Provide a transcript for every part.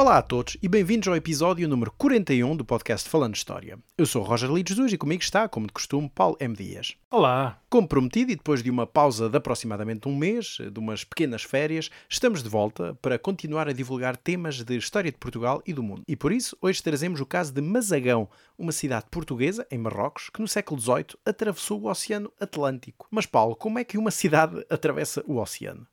Olá a todos e bem-vindos ao episódio número 41 do podcast Falando História. Eu sou Roger Lides Jesus e comigo está, como de costume, Paulo M. Dias. Olá! Como prometido e depois de uma pausa de aproximadamente um mês, de umas pequenas férias, estamos de volta para continuar a divulgar temas de história de Portugal e do mundo. E por isso, hoje trazemos o caso de Mazagão, uma cidade portuguesa, em Marrocos, que no século XVIII atravessou o Oceano Atlântico. Mas Paulo, como é que uma cidade atravessa o oceano?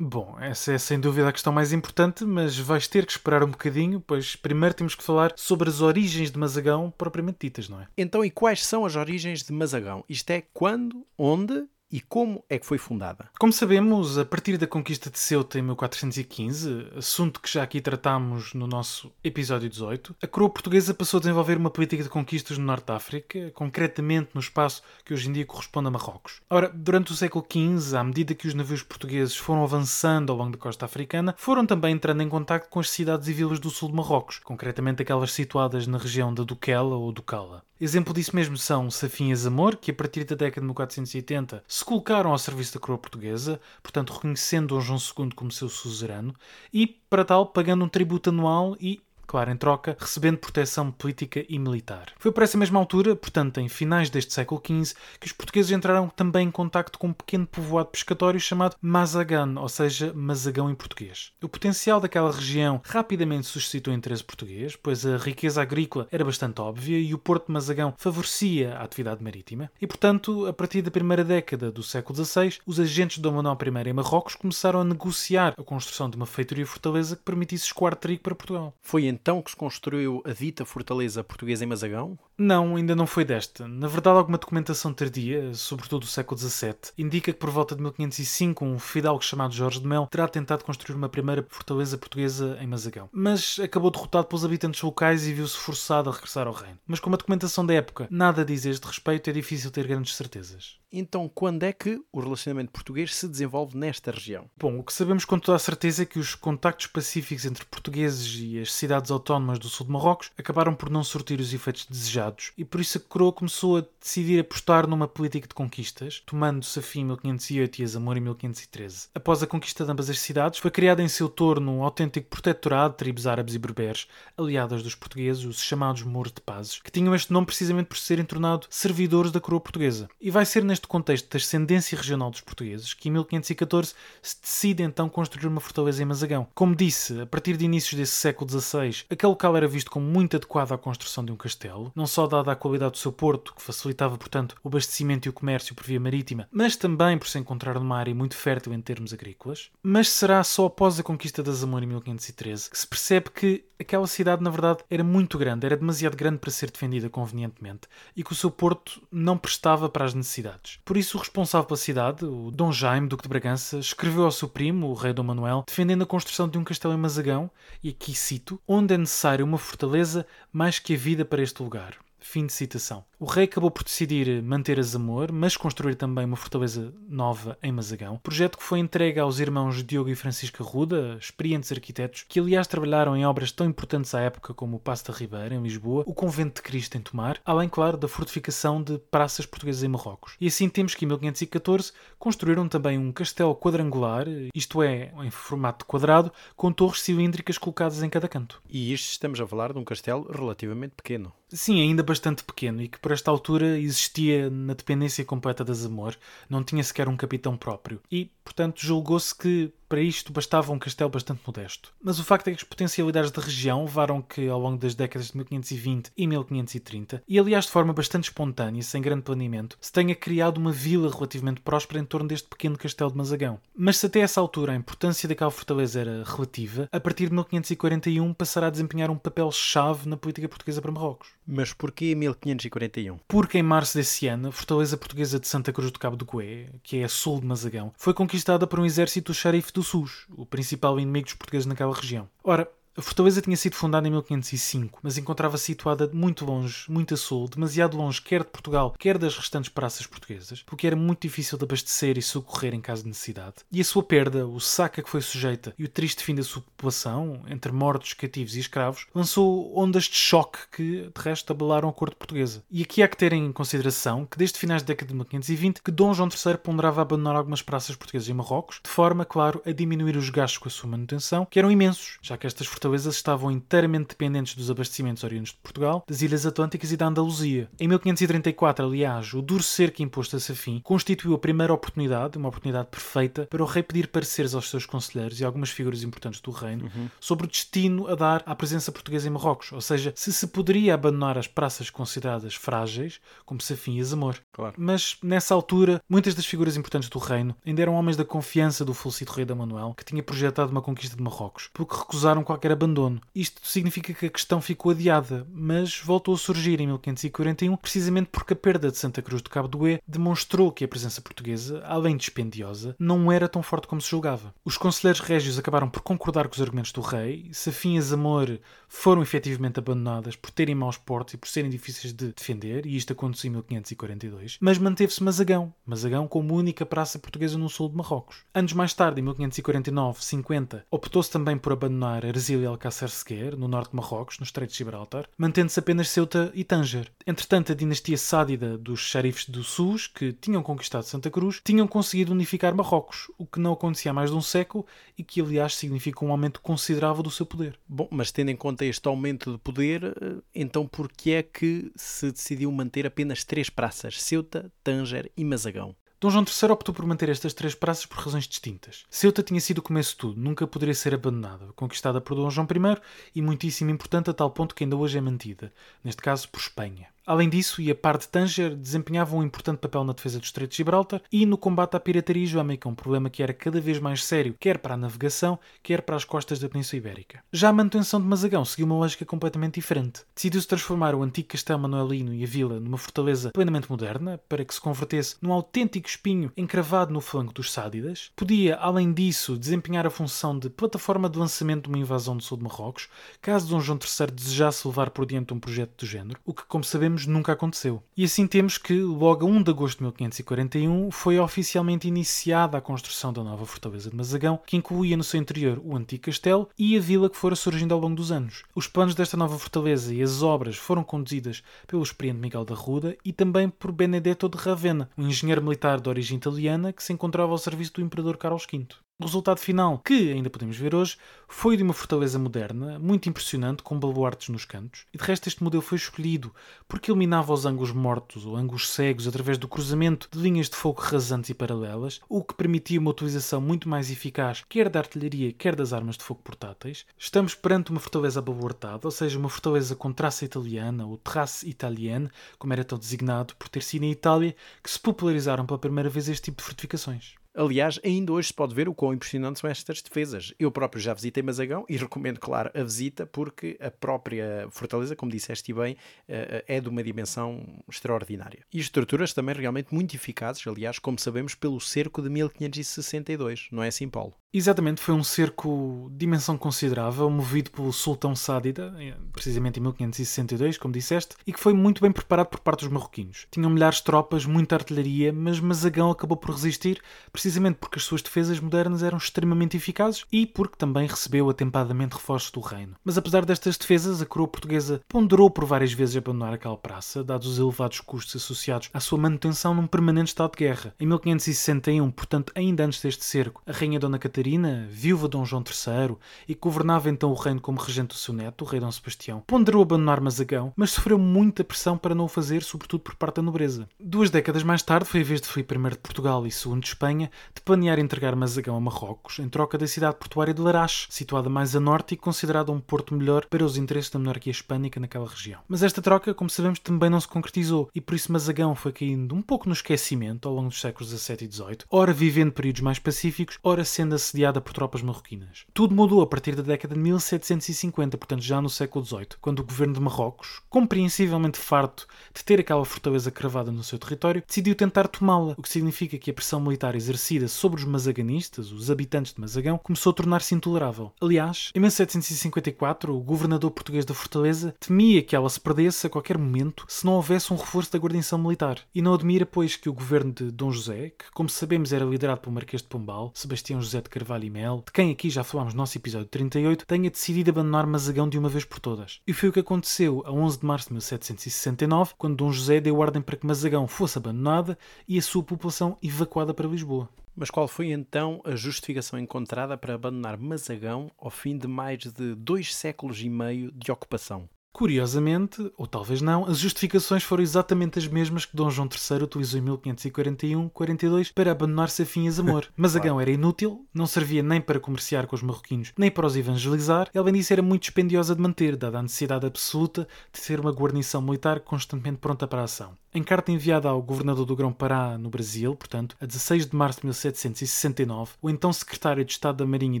Bom, essa é sem dúvida a questão mais importante, mas vais ter que esperar um bocadinho, pois primeiro temos que falar sobre as origens de Mazagão propriamente ditas, não é? Então, e quais são as origens de Mazagão? Isto é quando, onde e como é que foi fundada? Como sabemos, a partir da conquista de Ceuta em 1415, assunto que já aqui tratámos no nosso episódio 18, a coroa portuguesa passou a desenvolver uma política de conquistas no Norte de África, concretamente no espaço que hoje em dia corresponde a Marrocos. Ora, durante o século XV, à medida que os navios portugueses foram avançando ao longo da costa africana, foram também entrando em contato com as cidades e vilas do sul de Marrocos, concretamente aquelas situadas na região da Duquela ou Ducala. Exemplo disso mesmo são Safin e Zamor, que a partir da década de 1480 se colocaram ao serviço da coroa portuguesa, portanto reconhecendo Dom João II como seu suzerano, e, para tal, pagando um tributo anual e claro, em troca, recebendo proteção política e militar. Foi por essa mesma altura, portanto, em finais deste século XV, que os portugueses entraram também em contacto com um pequeno povoado pescatório chamado Mazagan, ou seja, Mazagão em português. O potencial daquela região rapidamente suscitou interesse português, pois a riqueza agrícola era bastante óbvia e o porto de Mazagão favorecia a atividade marítima, e portanto, a partir da primeira década do século XVI, os agentes de Dom Manuel I em Marrocos começaram a negociar a construção de uma feitoria fortaleza que permitisse escoar trigo para Portugal. Foi então que se construiu a dita fortaleza portuguesa em Mazagão? Não, ainda não foi desta. Na verdade, alguma documentação tardia, sobretudo do século XVII, indica que por volta de 1505 um fidalgo chamado Jorge de Mel terá tentado construir uma primeira fortaleza portuguesa em Mazagão. Mas acabou derrotado pelos habitantes locais e viu-se forçado a regressar ao reino. Mas como a documentação da época nada diz a este respeito, é difícil ter grandes certezas. Então, quando é que o relacionamento português se desenvolve nesta região? Bom, o que sabemos com toda a certeza é que os contactos pacíficos entre portugueses e as cidades autónomas do sul de Marrocos acabaram por não surtir os efeitos desejados e por isso a coroa começou a decidir apostar numa política de conquistas, tomando Safim em 1508 e Azamor em 1513. Após a conquista de ambas as cidades, foi criado em seu torno um autêntico protetorado de tribos árabes e berberes, aliadas dos portugueses, os chamados Mouros de Pazes, que tinham este nome precisamente por serem tornados servidores da coroa portuguesa. E vai ser neste contexto da ascendência regional dos portugueses que em 1514 se decide então construir uma fortaleza em Mazagão. Como disse, a partir de inícios desse século XVI, aquele local era visto como muito adequado à construção de um castelo, não só dada a qualidade do seu porto, que facilitava, portanto, o abastecimento e o comércio por via marítima, mas também por se encontrar numa área muito fértil em termos agrícolas. Mas será só após a conquista da Zamora em 1513 que se percebe que aquela cidade, na verdade, era muito grande, era demasiado grande para ser defendida convenientemente e que o seu porto não prestava para as necessidades. Por isso, o responsável pela cidade, o Dom Jaime, Duque de Bragança, escreveu ao seu primo, o rei Dom Manuel, defendendo a construção de um castelo em Mazagão, e aqui cito, onde é necessário uma fortaleza mais que a vida para este lugar. Fim de citação. O rei acabou por decidir manter a Zamor, mas construir também uma fortaleza nova em Mazagão. Projeto que foi entregue aos irmãos Diogo e Francisco Arruda, experientes arquitetos, que aliás trabalharam em obras tão importantes à época como o Passo da Ribeira, em Lisboa, o Convento de Cristo, em Tomar, além, claro, da fortificação de praças portuguesas em Marrocos. E assim temos que em 1514 construíram também um castelo quadrangular, isto é, em formato quadrado, com torres cilíndricas colocadas em cada canto. E isto estamos a falar de um castelo relativamente pequeno. Sim, ainda bastante pequeno e que por esta altura existia na dependência completa das Amor, não tinha sequer um capitão próprio. E, portanto, julgou-se que para isto bastava um castelo bastante modesto. Mas o facto é que as potencialidades da região levaram que, ao longo das décadas de 1520 e 1530, e aliás de forma bastante espontânea, sem grande planeamento, se tenha criado uma vila relativamente próspera em torno deste pequeno castelo de Mazagão. Mas se até essa altura a importância daquela fortaleza era relativa, a partir de 1541 passará a desempenhar um papel-chave na política portuguesa para Marrocos. Mas porquê 1541? Porque em março desse ano, a fortaleza portuguesa de Santa Cruz do Cabo do Coé, que é a sul de Mazagão, foi conquistada por um exército xerife do SUS, o principal inimigo dos portugueses naquela região. Ora, A fortaleza tinha sido fundada em 1505, mas encontrava-se situada muito longe, muito a sul, demasiado longe quer de Portugal, quer das restantes praças portuguesas, porque era muito difícil de abastecer e socorrer em caso de necessidade. E a sua perda, o saco a que foi sujeita e o triste fim da sua população, entre mortos, cativos e escravos, lançou ondas de choque que, de resto, abalaram a corte portuguesa. E aqui há que ter em consideração que, desde finais da década de 1520, que Dom João III ponderava abandonar algumas praças portuguesas em Marrocos, de forma, claro, a diminuir os gastos com a sua manutenção, que eram imensos, já que estas fortalezas estavam inteiramente dependentes dos abastecimentos oriundos de Portugal, das Ilhas Atlânticas e da Andaluzia. Em 1534, aliás, o duro cerco imposto a Safim constituiu a primeira oportunidade, uma oportunidade perfeita, para o rei pedir pareceres aos seus conselheiros e algumas figuras importantes do reino uhum. sobre o destino a dar à presença portuguesa em Marrocos, ou seja, se se poderia abandonar as praças consideradas frágeis, como Safim e Zamor. Claro. Mas, nessa altura, muitas das figuras importantes do reino ainda eram homens da confiança do falecido rei da Manuel, que tinha projetado uma conquista de Marrocos, porque recusaram qualquer abandono. Isto significa que a questão ficou adiada, mas voltou a surgir em 1541, precisamente porque a perda de Santa Cruz de Cabo do E demonstrou que a presença portuguesa, além dispendiosa, não era tão forte como se julgava. Os conselheiros régios acabaram por concordar com os argumentos do rei, Safim e Zamor foram efetivamente abandonadas por terem maus portos e por serem difíceis de defender, e isto aconteceu em 1542, mas manteve-se Mazagão, Mazagão como única praça portuguesa no sul de Marrocos. Anos mais tarde, em 1549-50, optou-se também por abandonar Erzulia e Alcácer Seguer, no norte de Marrocos, no Estreito de Gibraltar, mantendo-se apenas Ceuta e Tanger. Entretanto, a dinastia sádida dos xerifes do Sus, que tinham conquistado Santa Cruz, tinham conseguido unificar Marrocos, o que não acontecia há mais de um século e que, aliás, significa um aumento considerável do seu poder. Bom, mas tendo em conta este aumento de poder, eh, então por que é que se decidiu manter apenas três praças, Ceuta, Tanger e Mazagão? Dom João III optou por manter estas três praças por razões distintas. Ceuta tinha sido o começo de tudo, nunca poderia ser abandonada, conquistada por Dom João I e muitíssimo importante a tal ponto que ainda hoje é mantida, neste caso por Espanha. Além disso, e a par de Tanger, desempenhava um importante papel na defesa do Estreito de Gibraltar e no combate à pirataria islâmica, um problema que era cada vez mais sério, quer para a navegação, quer para as costas da Península Ibérica. Já a manutenção de Mazagão seguiu uma lógica completamente diferente. Decidiu-se transformar o antigo castelo manuelino e a vila numa fortaleza plenamente moderna, para que se convertesse num autêntico espinho encravado no flanco dos Sádidas. Podia, além disso, desempenhar a função de plataforma de lançamento de uma invasão do sul de Marrocos, caso Dom João III desejasse levar por diante um projeto do género, o que, como sabemos, nunca aconteceu. E assim temos que, logo a 1 de agosto de 1541, foi oficialmente iniciada a construção da nova fortaleza de Mazagão, que incluía no seu interior o antigo castelo e a vila que fora surgindo ao longo dos anos. Os planos desta nova fortaleza e as obras foram conduzidas pelo experiente Miguel da Ruda e também por Benedetto de Ravenna, um engenheiro militar de origem italiana que se encontrava ao serviço do imperador Carlos V. O resultado final, que ainda podemos ver hoje, foi de uma fortaleza moderna, muito impressionante, com baluartes nos cantos. E de resto, este modelo foi escolhido porque eliminava os ângulos mortos ou ângulos cegos através do cruzamento de linhas de fogo rasantes e paralelas, o que permitia uma utilização muito mais eficaz, quer da artilharia, quer das armas de fogo portáteis. Estamos perante uma fortaleza baluartada, ou seja, uma fortaleza com traça italiana, ou trace italienne, como era tão designado por ter sido em Itália, que se popularizaram pela primeira vez este tipo de fortificações. Aliás, ainda hoje se pode ver o quão impressionantes são estas defesas. Eu próprio já visitei Mazagão e recomendo, claro, a visita, porque a própria fortaleza, como disseste bem, eh, é de uma dimensão extraordinária. E estruturas também realmente muito eficazes, aliás, como sabemos, pelo cerco de 1562, não é assim, Paulo? Exatamente, foi um cerco de dimensão considerável, movido pelo Sultão Sádida, eh, precisamente em 1562, como disseste, e que foi muito bem preparado por parte dos marroquinos. Tinham milhares de tropas, muita artilharia, mas Mazagão acabou por resistir, precisamente porque as suas defesas modernas eram extremamente eficazes e porque também recebeu atempadamente reforços do reino. Mas apesar destas defesas, a coroa portuguesa ponderou por várias vezes abandonar aquela praça, dados os elevados custos associados à sua manutenção num permanente estado de guerra. Em 1561, portanto ainda antes deste cerco, a rainha Dona Catarina viúva de Dom João III, e que governava então o reino como regente do seu neto, o rei Dom Sebastião, ponderou abandonar Mazagão, mas sofreu muita pressão para não o fazer, sobretudo por parte da nobreza. Duas décadas mais tarde, foi a vez de Filipe I de Portugal e II de Espanha de planear entregar Mazagão a Marrocos, em troca da cidade portuária de Larache, situada mais a norte e considerada um porto melhor para os interesses da monarquia hispânica naquela região. Mas esta troca, como sabemos, também não se concretizou, e por isso Mazagão foi caindo um pouco no esquecimento ao longo dos séculos XVII e XVIII, ora vivendo períodos mais pacíficos, ora sendo assediada por tropas marroquinas. Tudo mudou a partir da década de 1750, portanto já no século XVIII, quando o governo de Marrocos, compreensivelmente farto de ter aquela fortaleza cravada no seu território, decidiu tentar tomá-la, o que significa que a pressão militar exercida exercida sobre os mazaganistas, os habitantes de Mazagão, começou a tornar-se intolerável. Aliás, em 1754, o governador português da Fortaleza temia que ela se perdesse a qualquer momento se não houvesse um reforço da guarnição militar. E não admira, pois, que o governo de Dom José, que, como sabemos, era liderado pelo Marquês de Pombal, Sebastião José de Carvalho e Mel, de quem aqui já falámos no nosso episódio 38, tenha decidido abandonar Mazagão de uma vez por todas. E foi o que aconteceu a 11 de março de 1769, quando Dom José deu ordem para que Mazagão fosse abandonada e a sua população evacuada para Lisboa. Mas qual foi então a justificação encontrada para abandonar Mazagão ao fim de mais de dois séculos e meio de ocupação? Curiosamente, ou talvez não, as justificações foram exatamente as mesmas que Dom João III utilizou em 1541-42 para abandonar Safinhas Amor. Mazagão era inútil, não servia nem para comerciar com os marroquinos, nem para os evangelizar, e além disso era muito dispendiosa de manter, dada a necessidade absoluta de ter uma guarnição militar constantemente pronta para a ação. Em carta enviada ao governador do Grão-Pará, no Brasil, portanto, a 16 de março de 1769, o então secretário de Estado da Marinha e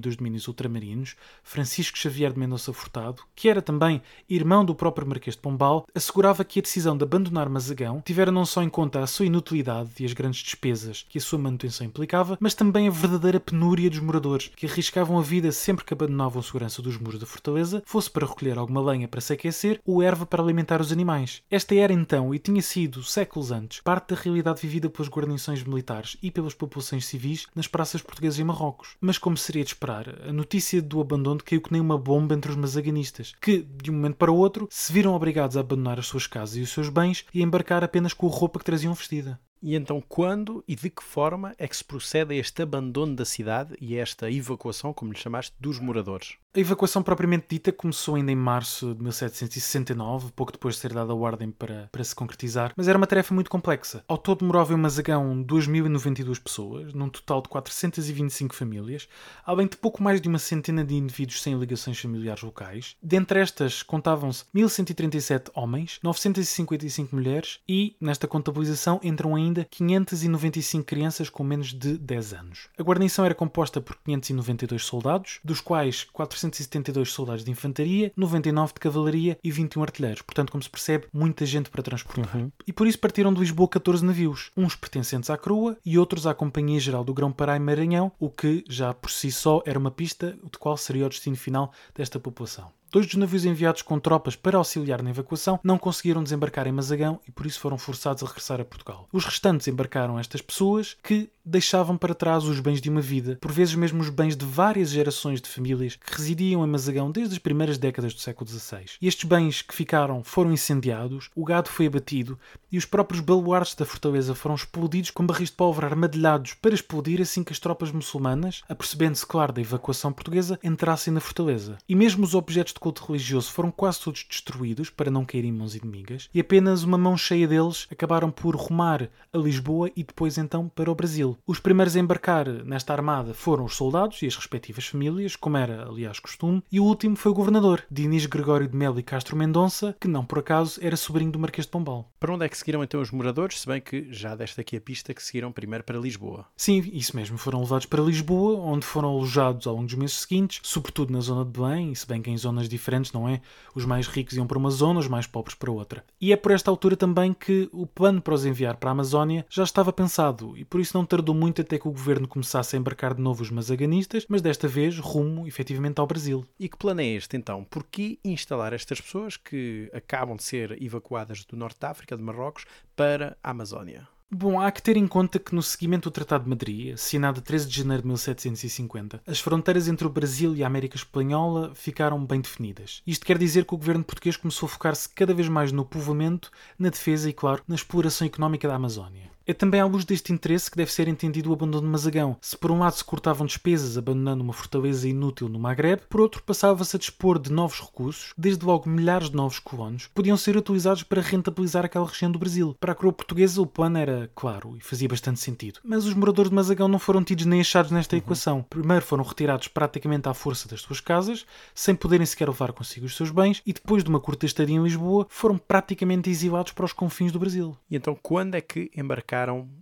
dos Domínios Ultramarinos, Francisco Xavier de Mendonça Furtado, que era também irmão do próprio Marquês de Pombal, assegurava que a decisão de abandonar Mazagão tivera não só em conta a sua inutilidade e as grandes despesas que a sua manutenção implicava, mas também a verdadeira penúria dos moradores, que arriscavam a vida sempre que abandonavam a segurança dos muros da fortaleza, fosse para recolher alguma lenha para se aquecer ou erva para alimentar os animais. Esta era então, e tinha sido séculos antes, parte da realidade vivida pelas guarnições militares e pelas populações civis nas praças portuguesas em Marrocos. Mas como seria de esperar, a notícia do abandono caiu que nem uma bomba entre os mazaganistas, que, de um momento para outro, se viram obrigados a abandonar as suas casas e os seus bens e a embarcar apenas com a roupa que traziam vestida. E então, quando e de que forma é que se procede a este abandono da cidade e a esta evacuação, como lhe chamaste, dos moradores? A evacuação propriamente dita começou ainda em março de 1769, pouco depois de ser dada a ordem para, para se concretizar, mas era uma tarefa muito complexa. Ao todo moravam em Mazagão 2.092 pessoas, num total de 425 famílias, além de pouco mais de uma centena de indivíduos sem ligações familiares locais. Dentre estas contavam-se 1.137 homens, 955 mulheres e, nesta contabilização, entram ainda 595 crianças com menos de 10 anos. A guarnição era composta por 592 soldados, dos quais 472 soldados de infantaria, 99 de cavalaria e 21 artilheiros. Portanto, como se percebe, muita gente para transportar. Uhum. E por isso partiram de Lisboa 14 navios, uns pertencentes à Croa e outros à Companhia Geral do Grão-Pará e Maranhão, o que já por si só era uma pista de qual seria o destino final desta população. Dois dos navios enviados com tropas para auxiliar na evacuação não conseguiram desembarcar em Mazagão e por isso foram forçados a regressar a Portugal. Os restantes embarcaram estas pessoas que deixavam para trás os bens de uma vida, por vezes mesmo os bens de várias gerações de famílias que residiam em Mazagão desde as primeiras décadas do século XVI. E estes bens que ficaram foram incendiados, o gado foi abatido e os próprios baluartes da fortaleza foram explodidos com barris de pólvora armadilhados para explodir assim que as tropas muçulmanas, apercebendo-se claro da evacuação portuguesa, entrassem na fortaleza. E mesmo os objetos de culto religioso foram quase todos destruídos para não cair em mãos inimigas, e apenas uma mão cheia deles acabaram por rumar a Lisboa e depois então para o Brasil. Os primeiros a embarcar nesta armada foram os soldados e as respectivas famílias, como era aliás costume, e o último foi o governador, Dinis Gregório de Melo e Castro Mendonça, que não por acaso era sobrinho do Marquês de Pombal. Para onde é que seguiram então os moradores, se bem que já deste aqui a pista que seguiram primeiro para Lisboa? Sim, isso mesmo, foram levados para Lisboa, onde foram alojados ao longo dos meses seguintes, sobretudo na zona de Belém, se bem que em zonas diferentes, não é? Os mais ricos iam para uma zona, os mais pobres para outra. E é por esta altura também que o plano para os enviar para a Amazónia já estava pensado, e por isso não tardou muito até que o governo começasse a embarcar de novo os mazaganistas, mas desta vez rumo efetivamente ao Brasil. E que plano é este então? Por que instalar estas pessoas que acabam de ser evacuadas do Norte de África, de Marrocos, para a Amazónia? Bom, há que ter em conta que no seguimento do Tratado de Madrid, assinado a 13 de janeiro de 1750, as fronteiras entre o Brasil e a América Espanhola ficaram bem definidas. Isto quer dizer que o governo português começou a focar-se cada vez mais no povoamento, na defesa e, claro, na exploração económica da Amazónia. É também à luz deste interesse que deve ser entendido o abandono de Mazagão. Se por um lado se cortavam despesas abandonando uma fortaleza inútil no Maghreb, por outro passava-se a dispor de novos recursos, desde logo milhares de novos colonos, que podiam ser utilizados para rentabilizar aquela região do Brasil. Para a coroa portuguesa o plano era claro e fazia bastante sentido. Mas os moradores de Mazagão não foram tidos nem achados nesta uhum. equação. Primeiro foram retirados praticamente à força das suas casas, sem poderem sequer levar consigo os seus bens, e depois de uma curta estadia em Lisboa, foram praticamente exilados para os confins do Brasil. E então quando é que embarcaram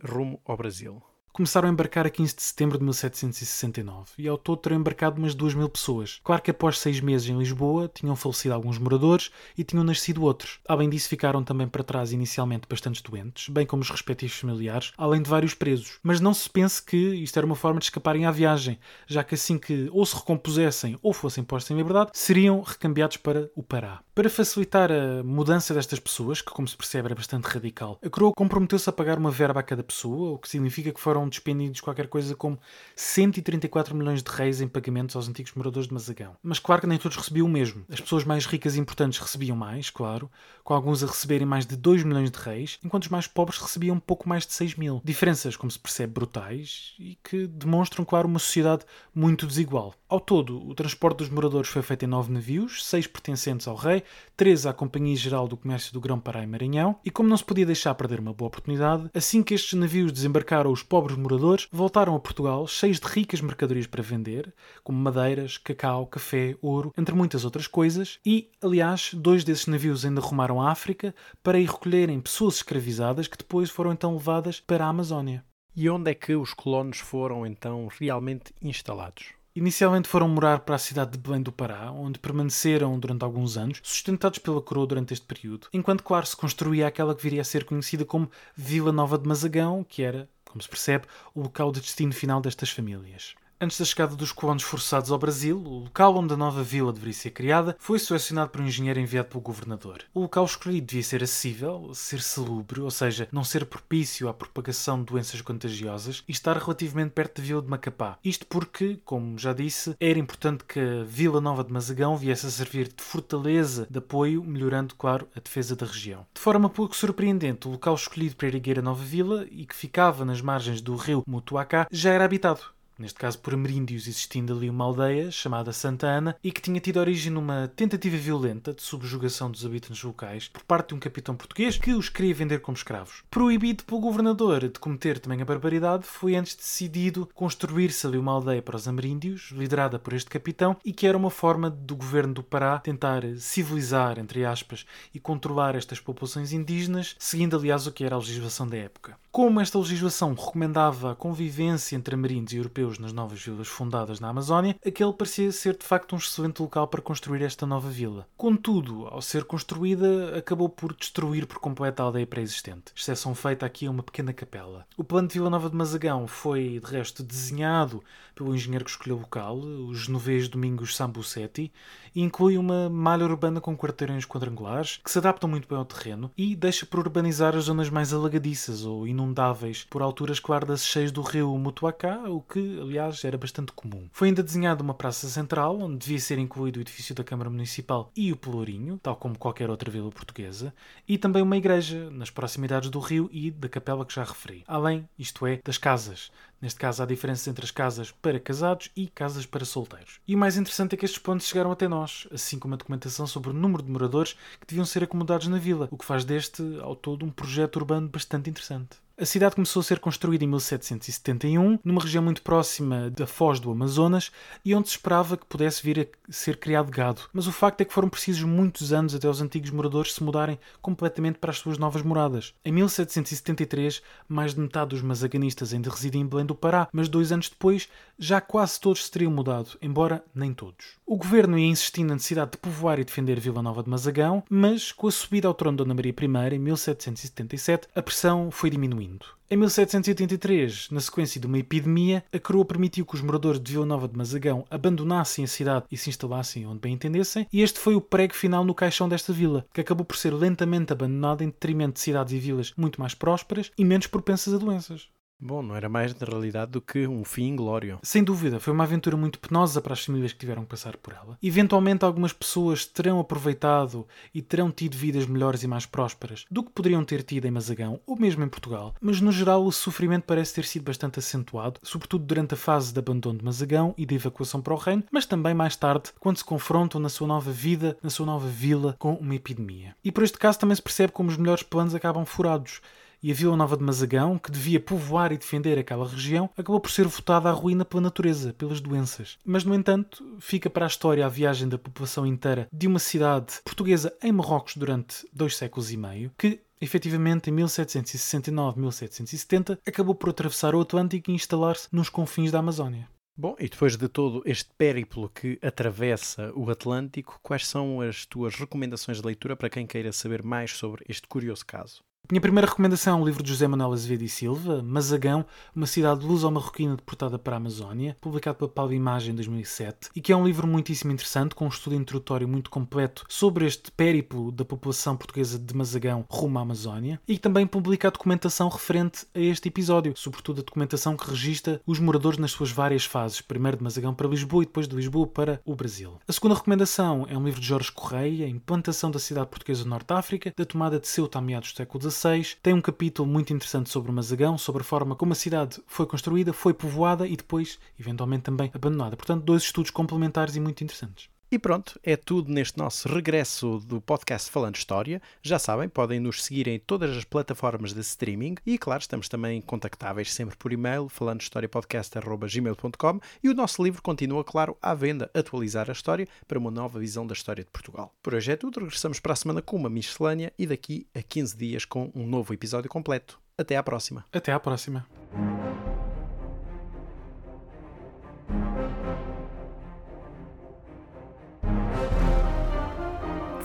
rumo ao Brasil? começaram a embarcar a 15 de setembro de 1769 e ao todo terão embarcado umas 2 mil pessoas. Claro que após seis meses em Lisboa tinham falecido alguns moradores e tinham nascido outros. Além disso, ficaram também para trás inicialmente bastantes doentes, bem como os respectivos familiares, além de vários presos. Mas não se pense que isto era uma forma de escaparem à viagem, já que assim que ou se recompusessem ou fossem postos em liberdade, seriam recambiados para o Pará. Para facilitar a mudança destas pessoas, que como se percebe era bastante radical, a coroa comprometeu-se a pagar uma verba a cada pessoa, o que significa que foram despendidos qualquer coisa como 134 milhões de reis em pagamentos aos antigos moradores de Mazagão. Mas claro que nem todos recebiam o mesmo. As pessoas mais ricas e importantes recebiam mais, claro, com alguns a receberem mais de 2 milhões de reis, enquanto os mais pobres recebiam pouco mais de 6 mil. Diferenças, como se percebe, brutais e que demonstram, claro, uma sociedade muito desigual. Ao todo, o transporte dos moradores foi feito em nove navios, seis pertencentes ao rei, três à Companhia Geral do Comércio do Grão-Pará e Maranhão, e como não se podia deixar perder uma boa oportunidade, assim que estes navios desembarcaram os pobres moradores, voltaram a Portugal cheios de ricas mercadorias para vender, como madeiras, cacau, café, ouro, entre muitas outras coisas, e, aliás, dois desses navios ainda rumaram à África para ir recolherem pessoas escravizadas que depois foram então levadas para a Amazónia. E onde é que os colonos foram então realmente instalados? Inicialmente foram morar para a cidade de Belém do Pará, onde permaneceram durante alguns anos, sustentados pela coroa durante este período, enquanto, claro, se construía aquela que viria a ser conhecida como Vila Nova de Mazagão, que era, como se percebe, o local de destino final destas famílias. Antes da chegada dos colonos forçados ao Brasil, o local onde a nova vila deveria ser criada foi selecionado por um engenheiro enviado pelo governador. O local escolhido devia ser acessível, ser salubre, ou seja, não ser propício à propagação de doenças contagiosas e estar relativamente perto da vila de Macapá. Isto porque, como já disse, era importante que a Vila Nova de Mazagão viesse a servir de fortaleza de apoio, melhorando, claro, a defesa da região. De forma pouco surpreendente, o local escolhido para erguer a nova vila e que ficava nas margens do rio Mutuacá já era habitado neste caso por ameríndios, existindo ali uma aldeia chamada Santa Ana e que tinha tido origem numa tentativa violenta de subjugação dos habitantes locais por parte de um capitão português que os queria vender como escravos. Proibido pelo governador de cometer também a barbaridade, foi antes decidido construir-se ali uma aldeia para os ameríndios, liderada por este capitão, e que era uma forma do governo do Pará tentar civilizar, entre aspas, e controlar estas populações indígenas, seguindo aliás o que era a legislação da época. Como esta legislação recomendava a convivência entre ameríndios e europeus nas novas vilas fundadas na Amazónia, aquele parecia ser de facto um excelente local para construir esta nova vila. Contudo, ao ser construída, acabou por destruir por completo a aldeia pré-existente, exceção feita aqui a uma pequena capela. O plano de Vila Nova de Mazagão foi, de resto, desenhado pelo engenheiro que escolheu o local, o genovês Domingos Sambucetti, e inclui uma malha urbana com quarteirões quadrangulares que se adaptam muito bem ao terreno e deixa por urbanizar as zonas mais alagadiças ou inundáveis por alturas claras cheias do rio Mutuacá, o que, aliás, era bastante comum. Foi ainda desenhada uma praça central, onde devia ser incluído o edifício da Câmara Municipal e o Pelourinho, tal como qualquer outra vila portuguesa, e também uma igreja, nas proximidades do rio e da capela que já referi. Além, isto é, das casas. Neste caso, há diferença entre as casas para casados e casas para solteiros. E o mais interessante é que estes pontos chegaram até nós, assim como a documentação sobre o número de moradores que deviam ser acomodados na vila, o que faz deste, ao todo, um projeto urbano bastante interessante. A cidade começou a ser construída em 1771, numa região muito próxima da foz do Amazonas e onde se esperava que pudesse vir a ser criado gado. Mas o facto é que foram precisos muitos anos até os antigos moradores se mudarem completamente para as suas novas moradas. Em 1773, mais de metade dos mazaganistas ainda residem em Belém do Pará, mas dois anos depois já quase todos se teriam mudado, embora nem todos. O governo ia insistir na necessidade de povoar e defender Vila Nova de Mazagão, mas com a subida ao trono de Dona Maria I em 1777, a pressão foi diminuindo. Em 1783, na sequência de uma epidemia, a coroa permitiu que os moradores de Vila Nova de Mazagão abandonassem a cidade e se instalassem onde bem entendessem, e este foi o prego final no caixão desta vila, que acabou por ser lentamente abandonada em detrimento de cidades e vilas muito mais prósperas e menos propensas a doenças. Bom, não era mais na realidade do que um fim inglório. Sem dúvida, foi uma aventura muito penosa para as famílias que tiveram que passar por ela. Eventualmente, algumas pessoas terão aproveitado e terão tido vidas melhores e mais prósperas do que poderiam ter tido em Mazagão ou mesmo em Portugal, mas no geral o sofrimento parece ter sido bastante acentuado, sobretudo durante a fase de abandono de Mazagão e de evacuação para o reino, mas também mais tarde, quando se confrontam na sua nova vida, na sua nova vila, com uma epidemia. E por este caso também se percebe como os melhores planos acabam furados e a Vila Nova de Mazagão, que devia povoar e defender aquela região, acabou por ser votada à ruína pela natureza, pelas doenças. Mas, no entanto, fica para a história a viagem da população inteira de uma cidade portuguesa em Marrocos durante dois séculos e meio, que efetivamente em 1769-1770 acabou por atravessar o Atlântico e instalar-se nos confins da Amazónia. Bom, e depois de todo este périplo que atravessa o Atlântico, quais são as tuas recomendações de leitura para quem queira saber mais sobre este curioso caso? Minha primeira recomendação é um livro de José Manuel Azevedo e Silva, Mazagão, uma cidade luso-marroquina deportada para a Amazónia, publicado pela Paulo Imagem em 2007, e que é um livro muitíssimo interessante, com um estudo introdutório muito completo sobre este périplo da população portuguesa de Mazagão rumo à Amazónia, e também publica a documentação referente a este episódio, sobretudo a documentação que registra os moradores nas suas várias fases, primeiro de Mazagão para Lisboa e depois de Lisboa para o Brasil. A segunda recomendação é um livro de Jorge Correia, Implantação da Cidade Portuguesa do Norte África, da tomada de Ceuta a meados do século Tem um capítulo muito interessante sobre o Mazagão, sobre a forma como a cidade foi construída, foi povoada e depois, eventualmente, também abandonada. Portanto, dois estudos complementares e muito interessantes. E pronto, é tudo neste nosso regresso do podcast Falando História. Já sabem, podem nos seguir em todas as plataformas de streaming e, claro, estamos também contactáveis sempre por e-mail, falandohistoriapodcast.gmail.com e o nosso livro continua, claro, à venda, Atualizar a História, para uma nova visão da história de Portugal. Por hoje é tudo, regressamos para a semana com uma miscelânea e daqui a 15 dias com um novo episódio completo. Até à próxima. Até à próxima.